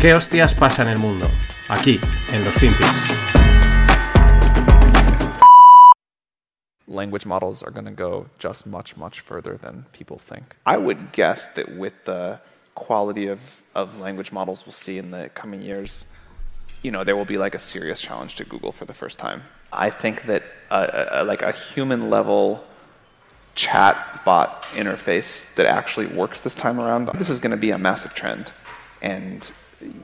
¿Qué hostias pasa en el mundo? Aquí, en los FinPix. language models are going to go just much, much further than people think. I would guess that with the quality of, of language models we'll see in the coming years, you know, there will be like a serious challenge to Google for the first time. I think that uh, uh, like a human level chat bot interface that actually works this time around, this is going to be a massive trend. And,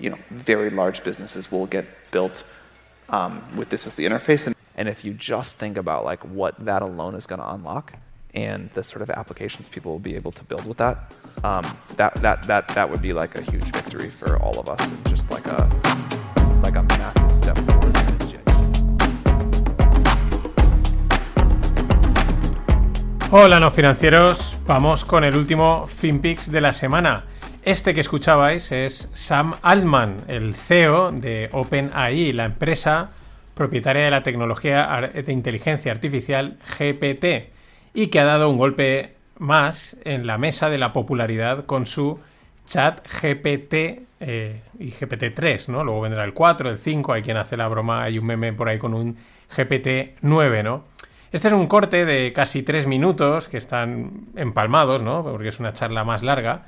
you know, very large businesses will get built um, with this as the interface. And And if you just think about like what that alone is going to unlock and the sort of applications people will be able to build with that, um, that, that, that, that would be like a huge victory for all of us and just like a, like a massive step forward. Hola no financieros, vamos con el último FinPix de la semana. Este que escuchabais es Sam Altman, el CEO de OpenAI, la empresa propietaria de la tecnología de inteligencia artificial GPT, y que ha dado un golpe más en la mesa de la popularidad con su chat GPT eh, y GPT-3, ¿no? Luego vendrá el 4, el 5, hay quien hace la broma, hay un meme por ahí con un GPT-9, ¿no? Este es un corte de casi tres minutos que están empalmados, ¿no? Porque es una charla más larga,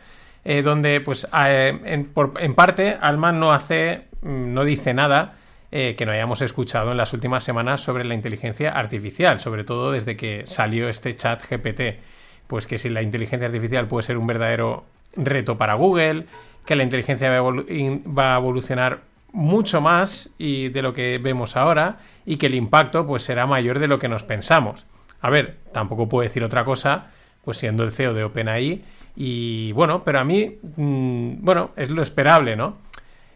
eh, donde, pues, eh, en, parte, Alman no hace, mm, no dice nada eh, que no hayamos escuchado en las últimas semanas sobre la inteligencia artificial, sobre todo desde que salió este chat GPT. Pues que si la inteligencia artificial puede ser un verdadero reto para Google, que la inteligencia va va a evolucionar mucho más y de lo que vemos ahora y que el impacto pues será mayor de lo que nos pensamos. A ver, tampoco puedo decir otra cosa, pues siendo el CEO de OpenAI y bueno, pero a mí, mmm, bueno, es lo esperable, ¿no?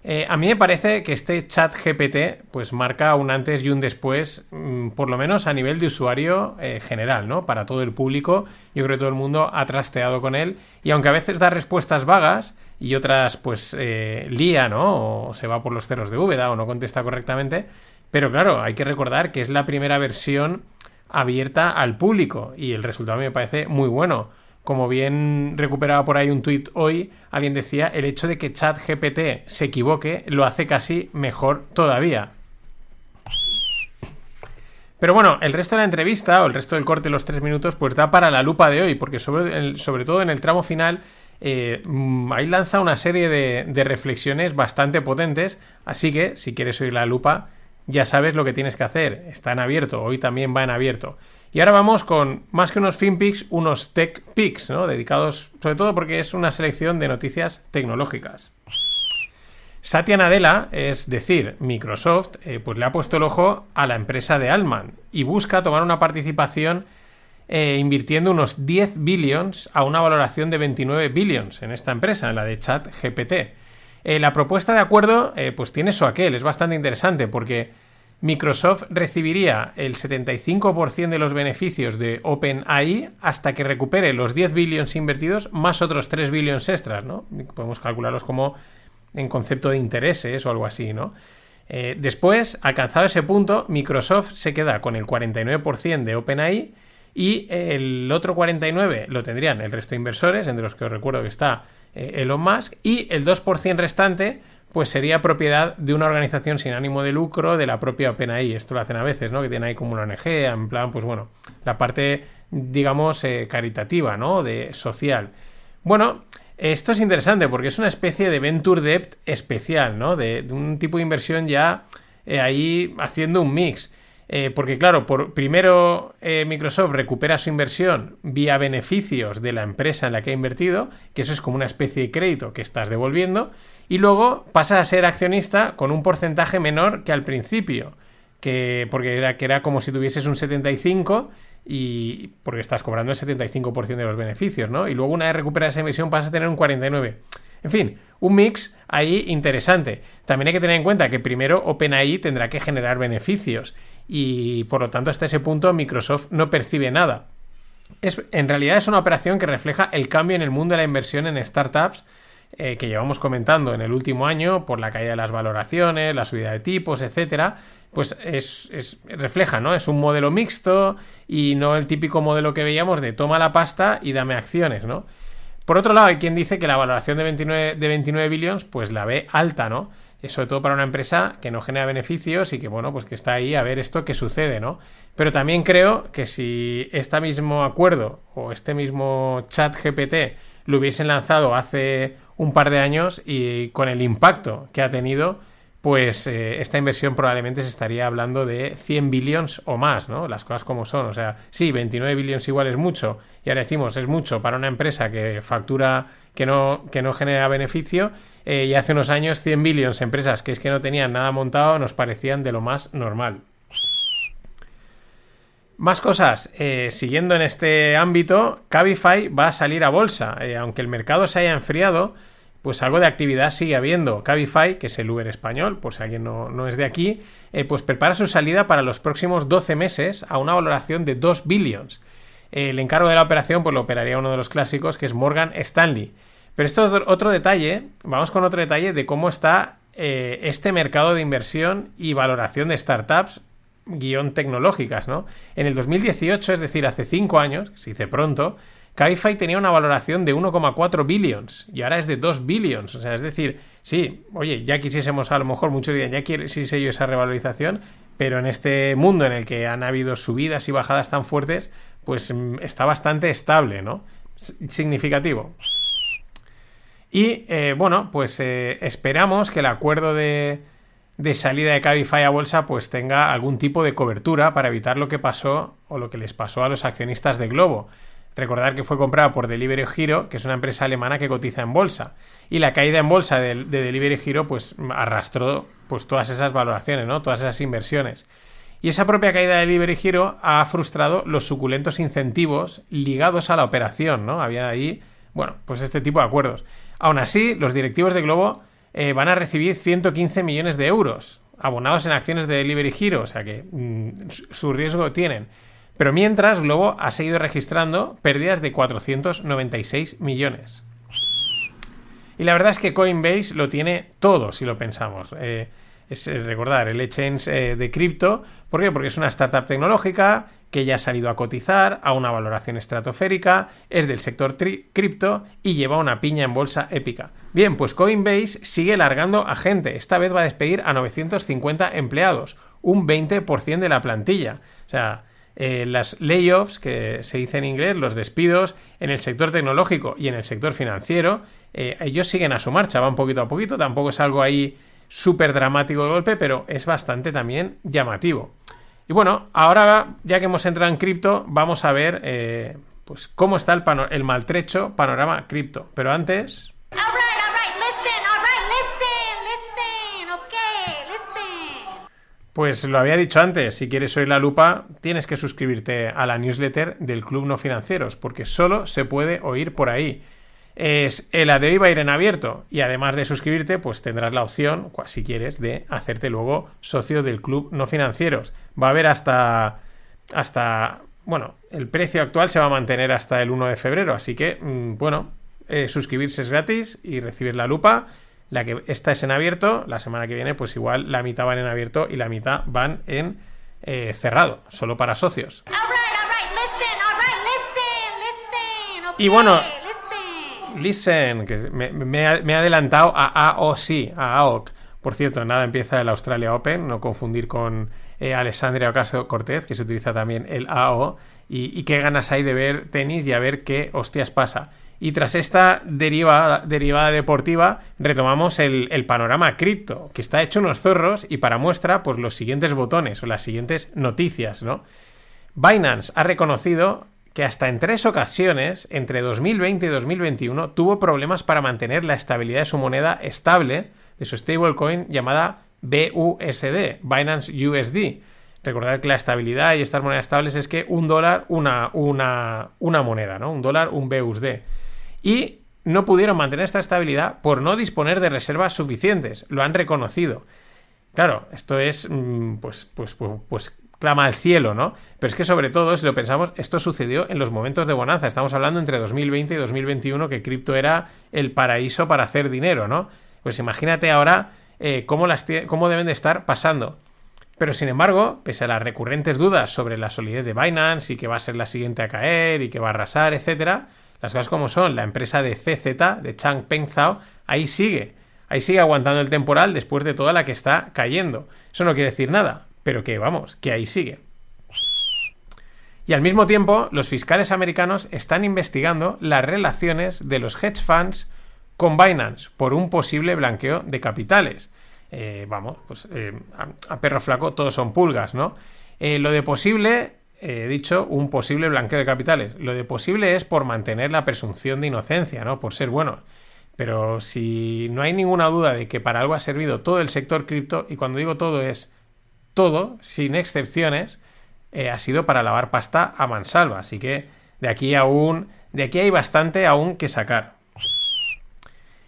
Eh, a mí me parece que este chat GPT pues marca un antes y un después, mmm, por lo menos a nivel de usuario eh, general, ¿no? Para todo el público, yo creo que todo el mundo ha trasteado con él y aunque a veces da respuestas vagas y otras pues eh, lía, ¿no? O se va por los ceros de Úbeda o no contesta correctamente, pero claro, hay que recordar que es la primera versión abierta al público y el resultado me parece muy bueno. Como bien recuperaba por ahí un tuit hoy, alguien decía, el hecho de que ChatGPT se equivoque lo hace casi mejor todavía. Pero bueno, el resto de la entrevista o el resto del corte de los tres minutos pues da para la lupa de hoy, porque sobre, sobre todo en el tramo final eh, ahí lanza una serie de, de, reflexiones bastante potentes, así que si quieres oír la lupa ya sabes lo que tienes que hacer, está en abierto, hoy también va en abierto. Y ahora vamos con, más que unos FinPix, unos Tech Picks, ¿no? Dedicados sobre todo porque es una selección de noticias tecnológicas. Satya Nadella, es decir, Microsoft, eh, pues le ha puesto el ojo a la empresa de Altman y busca tomar una participación eh, invirtiendo unos 10 billions a una valoración de 29 billions en esta empresa, en la de Chat GPT. Eh, la propuesta de acuerdo, pues tiene su aquel, es bastante interesante porque Microsoft recibiría el 75% de los beneficios de OpenAI hasta que recupere los 10 billions invertidos más otros 3 billions extras, ¿no? Podemos calcularlos como en concepto de intereses o algo así, ¿no? Eh, después, alcanzado ese punto, Microsoft se queda con el 49% de OpenAI y el otro 49% lo tendrían el resto de inversores, entre los que os recuerdo que está eh, Elon Musk, y el 2% restante pues sería propiedad de una organización sin ánimo de lucro de la propia OpenAI. Esto lo hacen a veces, ¿no? Que tienen ahí como una ONG, en plan, pues bueno, la parte, digamos, eh, caritativa, ¿no? De social. Bueno, esto es interesante porque es una especie de venture debt especial, ¿no? De, un tipo de inversión ya eh, ahí haciendo un mix. Eh, porque claro, por, primero eh, Microsoft recupera su inversión vía beneficios de la empresa en la que ha invertido, que eso es como una especie de crédito que estás devolviendo, y luego pasa a ser accionista con un porcentaje menor que al principio, que, porque era, que era como si tuvieses un 75 y porque estás cobrando el 75% de los beneficios, ¿no? Y luego una vez recuperas esa emisión pasas a tener un 49%. En fin, un mix ahí interesante. También hay que tener en cuenta que primero OpenAI tendrá que generar beneficios y por lo tanto hasta ese punto Microsoft no percibe nada. Es, en realidad es una operación que refleja el cambio en el mundo de la inversión en startups eh, que llevamos comentando en el último año por la caída de las valoraciones, la subida de tipos, etcétera, pues es, es, refleja, ¿no? Es un modelo mixto y no el típico modelo que veíamos de toma la pasta y dame acciones, ¿no? Por otro lado, hay quien dice que la valoración de 29, de 29 billions, pues la ve alta, ¿no? sobre todo para una empresa que no genera beneficios y que, bueno, pues que está ahí a ver esto que sucede, ¿no? Pero también creo que si este mismo acuerdo o este mismo chat GPT lo hubiesen lanzado hace un par de años y con el impacto que ha tenido, pues eh, esta inversión probablemente se estaría hablando de 100 billones o más, ¿no? Las cosas como son. O sea, sí, 29 billones igual es mucho, y ahora decimos es mucho para una empresa que factura, que no, que no genera beneficio, eh, y hace unos años 100 billones empresas que es que no tenían nada montado nos parecían de lo más normal. Más cosas, eh, siguiendo en este ámbito, Cabify va a salir a bolsa, aunque el mercado se haya enfriado pues algo de actividad sigue habiendo. Cabify, que es el Uber español, por si alguien no, es de aquí, eh, pues prepara su salida para los próximos 12 meses a una valoración de 2 billions. el encargo de la operación pues lo operaría uno de los clásicos, que es Morgan Stanley. Pero esto es otro detalle, vamos con otro detalle de cómo está eh, este mercado de inversión y valoración de startups guion tecnológicas, ¿no? En el 2018, es decir, hace 5 años, que se dice pronto, Cabify tenía una valoración de 1,4 billions y ahora es de 2 billions. O sea, es decir, sí, oye, ya quisiésemos a lo mejor, muchos días ya quisiese yo esa revalorización, pero en este mundo en el que han habido subidas y bajadas tan fuertes, pues mm, está bastante estable, ¿no? Significativo. Y eh, bueno, pues eh, esperamos que el acuerdo de, de salida de Cabify a bolsa pues tenga algún tipo de cobertura para evitar lo que pasó o lo que les pasó a los accionistas de Globo Recordar que fue comprada por Delivery Hero, que es una empresa alemana que cotiza en bolsa. Y la caída en bolsa de, Delivery Hero pues arrastró pues todas esas valoraciones, ¿no? Todas esas inversiones. Y esa propia caída de Delivery Hero ha frustrado los suculentos incentivos ligados a la operación, ¿no? Había ahí, bueno, pues este tipo de acuerdos. Aún así, los directivos de Globo eh, van a recibir 115 millones de euros abonados en acciones de Delivery Hero, o sea que mm, su riesgo tienen. Pero mientras, Globo ha seguido registrando pérdidas de 496 millones. Y la verdad es que Coinbase lo tiene todo, si lo pensamos. Eh, es eh, recordar, el exchange eh, de cripto. ¿Por qué? Porque es una startup tecnológica que ya ha salido a cotizar a una valoración estratosférica, es del sector cripto y lleva una piña en bolsa épica. Bien, pues Coinbase sigue largando a gente. Esta vez va a despedir a 950 empleados, un 20% de la plantilla. O sea, eh, las layoffs, que se dice en inglés, los despidos en el sector tecnológico y en el sector financiero, eh, ellos siguen a su marcha, van poquito a poquito, tampoco es algo ahí súper dramático de golpe, pero es bastante también llamativo. Y bueno, ahora ya que hemos entrado en cripto, vamos a ver eh, pues cómo está el, el maltrecho panorama cripto. Pero antes... Pues lo había dicho antes, si quieres oír la lupa, tienes que suscribirte a la newsletter del Club No Financieros, porque solo se puede oír por ahí. Es, el de hoy va a ir en abierto y además de suscribirte, pues tendrás la opción, si quieres, de hacerte luego socio del Club No Financieros. Va a haber hasta, hasta, bueno, el precio actual se va a mantener hasta el 1 de febrero, así que, mm, bueno, eh, suscribirse es gratis y recibir la lupa la que esta es en abierto, la semana que viene, pues igual la mitad van en abierto y la mitad van en eh, cerrado, solo para socios. y bueno, listen, que me, he adelantado a AOC, a AOC. Por cierto, nada empieza el Australia Open, no confundir con eh, Alessandria Ocasio Cortez, que se utiliza también el AO. Y, y, qué ganas hay de ver tenis y a ver qué hostias pasa. Y tras esta derivada, deportiva, retomamos el, panorama cripto, que está hecho unos zorros y para muestra, pues los siguientes botones o las siguientes noticias, ¿no? Binance ha reconocido que hasta en tres ocasiones, entre 2020 y 2021, tuvo problemas para mantener la estabilidad de su moneda estable, de su stablecoin llamada BUSD, Binance USD. Recordad que la estabilidad y estas monedas estables es que un dólar, una, una, una moneda, ¿no? Un dólar, un BUSD y no pudieron mantener esta estabilidad por no disponer de reservas suficientes. Lo han reconocido. Claro, esto es, mm, pues, pues, pues, pues, clama al cielo, ¿no? Pero es que sobre todo, si lo pensamos, esto sucedió en los momentos de bonanza. Estamos hablando entre 2020 y 2021 que cripto era el paraíso para hacer dinero, ¿no? Pues imagínate ahora eh, cómo, las cómo deben de estar pasando. Pero sin embargo, pese a las recurrentes dudas sobre la solidez de Binance y que va a ser la siguiente a caer y que va a arrasar, etcétera, las cosas como son, la empresa de CZ, de Chang Peng Zhao, ahí sigue. Ahí sigue aguantando el temporal después de toda la que está cayendo. Eso no quiere decir nada, pero que vamos, que ahí sigue. Y al mismo tiempo, los fiscales americanos están investigando las relaciones de los hedge funds con Binance por un posible blanqueo de capitales. Eh, vamos, pues eh, a, perro flaco todos son pulgas, ¿no? Eh, lo de posible, he dicho, un posible blanqueo de capitales. Lo de posible es por mantener la presunción de inocencia, ¿no? Por ser buenos. Pero si no hay ninguna duda de que para algo ha servido todo el sector cripto, y cuando digo todo es todo, sin excepciones, ha sido para lavar pasta a mansalva. Así que de aquí aún, de aquí hay bastante aún que sacar.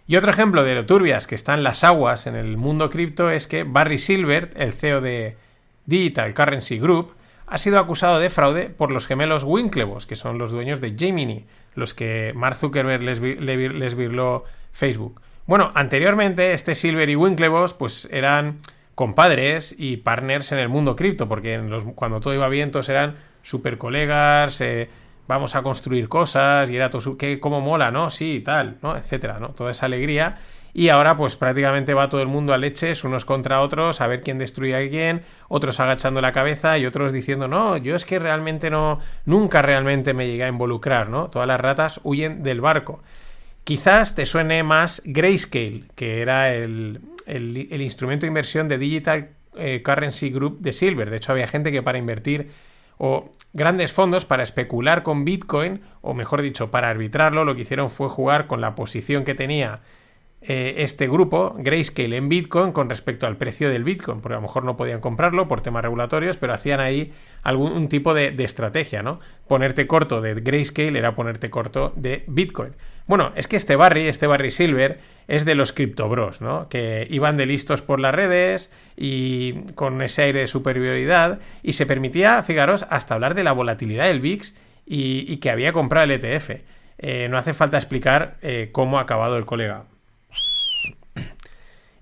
Y otro ejemplo de lo turbias que están las aguas en el mundo cripto es que Barry Silbert, el CEO de Digital Currency Group, ha sido acusado de fraude por los gemelos Winklevoss, que son los dueños de Gemini, los que Mark Zuckerberg les, virló Facebook. Bueno, anteriormente este Silver y Winklevoss pues eran compadres y partners en el mundo cripto, porque cuando todo iba bien todos eran super colegas, eh, vamos a construir cosas y era todo que cómo mola, ¿no? Sí, tal, ¿no? etcétera, ¿no? Toda esa alegría y ahora pues prácticamente va todo el mundo a leches unos contra otros a ver quién destruye a quién, otros agachando la cabeza y otros diciendo, "No, yo es que realmente no nunca realmente me llegué a involucrar", ¿no? Todas las ratas huyen del barco. Quizás te suene más Grayscale, que era el, el, instrumento de inversión de Digital eh, Currency Group de Silver. De hecho, había gente que para invertir o grandes fondos para especular con Bitcoin, o mejor dicho, para arbitrarlo, lo que hicieron fue jugar con la posición que tenía eh, este grupo, Grayscale, en Bitcoin con respecto al precio del Bitcoin, porque a lo mejor no podían comprarlo por temas regulatorios, pero hacían ahí algún tipo de, estrategia, ¿no? Ponerte corto de Grayscale era ponerte corto de Bitcoin. Bueno, es que este Barry, este Barry Silver, es de los criptobros, ¿no? Que iban de listos por las redes y con ese aire de superioridad y se permitía, fijaros, hasta hablar de la volatilidad del VIX y, que había comprado el ETF. Eh, no hace falta explicar eh, cómo ha acabado el colega.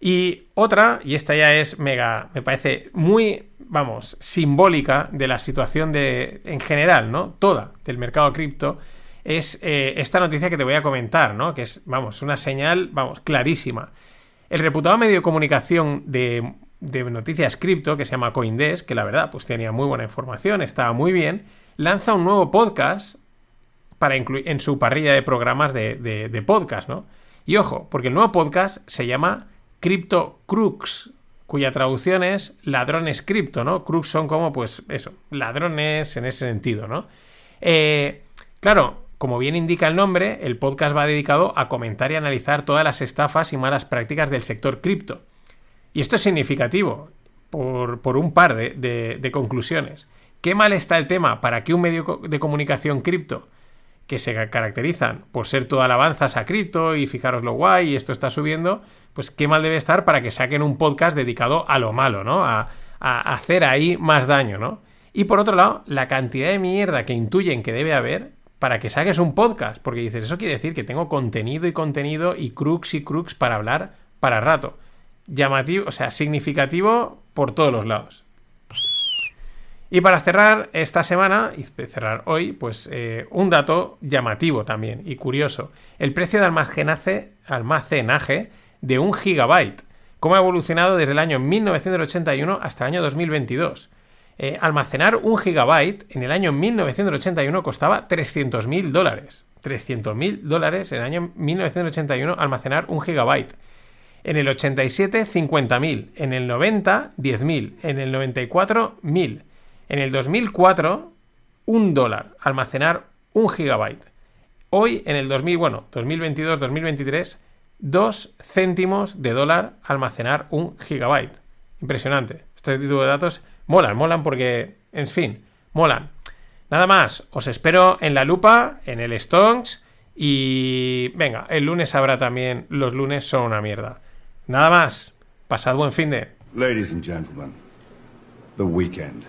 Y otra, y esta ya es mega, me parece muy, vamos, simbólica de la situación de, en general, ¿no? Toda del mercado cripto, es eh, esta noticia que te voy a comentar, ¿no? Que es, vamos, una señal, vamos, clarísima. El reputado medio de comunicación de, de noticias cripto, que se llama Coindesk, que la verdad, pues tenía muy buena información, estaba muy bien, lanza un nuevo podcast para incluir en su parrilla de programas de, de podcast, ¿no? Y ojo, porque el nuevo podcast se llama Crypto Crux, cuya traducción es ladrones cripto, ¿no? Crux son como, pues, eso, ladrones en ese sentido, ¿no? Eh, claro, como bien indica el nombre, el podcast va dedicado a comentar y analizar todas las estafas y malas prácticas del sector cripto. Y esto es significativo por, un par de, de conclusiones. ¿Qué mal está el tema para que un medio de comunicación cripto que se caracterizan por ser toda alabanzas a cripto y fijaros lo guay y esto está subiendo, pues qué mal debe estar para que saquen un podcast dedicado a lo malo, ¿no? A, hacer ahí más daño, ¿no? Y por otro lado, la cantidad de mierda que intuyen que debe haber para que saques un podcast, porque dices, eso quiere decir que tengo contenido y contenido y crux y crux para hablar para rato. Llamativo, o sea, significativo por todos los lados. Y para cerrar esta semana, y cerrar hoy, pues eh, un dato llamativo también y curioso. El precio de almacenaje, de un gigabyte. Cómo ha evolucionado desde el año 1981 hasta el año 2022. Eh, almacenar un gigabyte en el año 1981 costaba 300.000 dólares. 300.000 dólares en el año 1981 almacenar un gigabyte. En el 87, 50.000. En el 90, 10.000. En el 94, 1.000. En el 2004, un dólar, almacenar un gigabyte. Hoy, en el 2000, bueno, 2022, 2023, dos céntimos de dólar almacenar un gigabyte. Impresionante. Este tipo de datos molan, molan porque, en fin, molan. Nada más, os espero en la lupa, en el Stonks y venga, el lunes habrá también, los lunes son una mierda. Nada más, pasad buen fin de... Ladies and gentlemen, the weekend.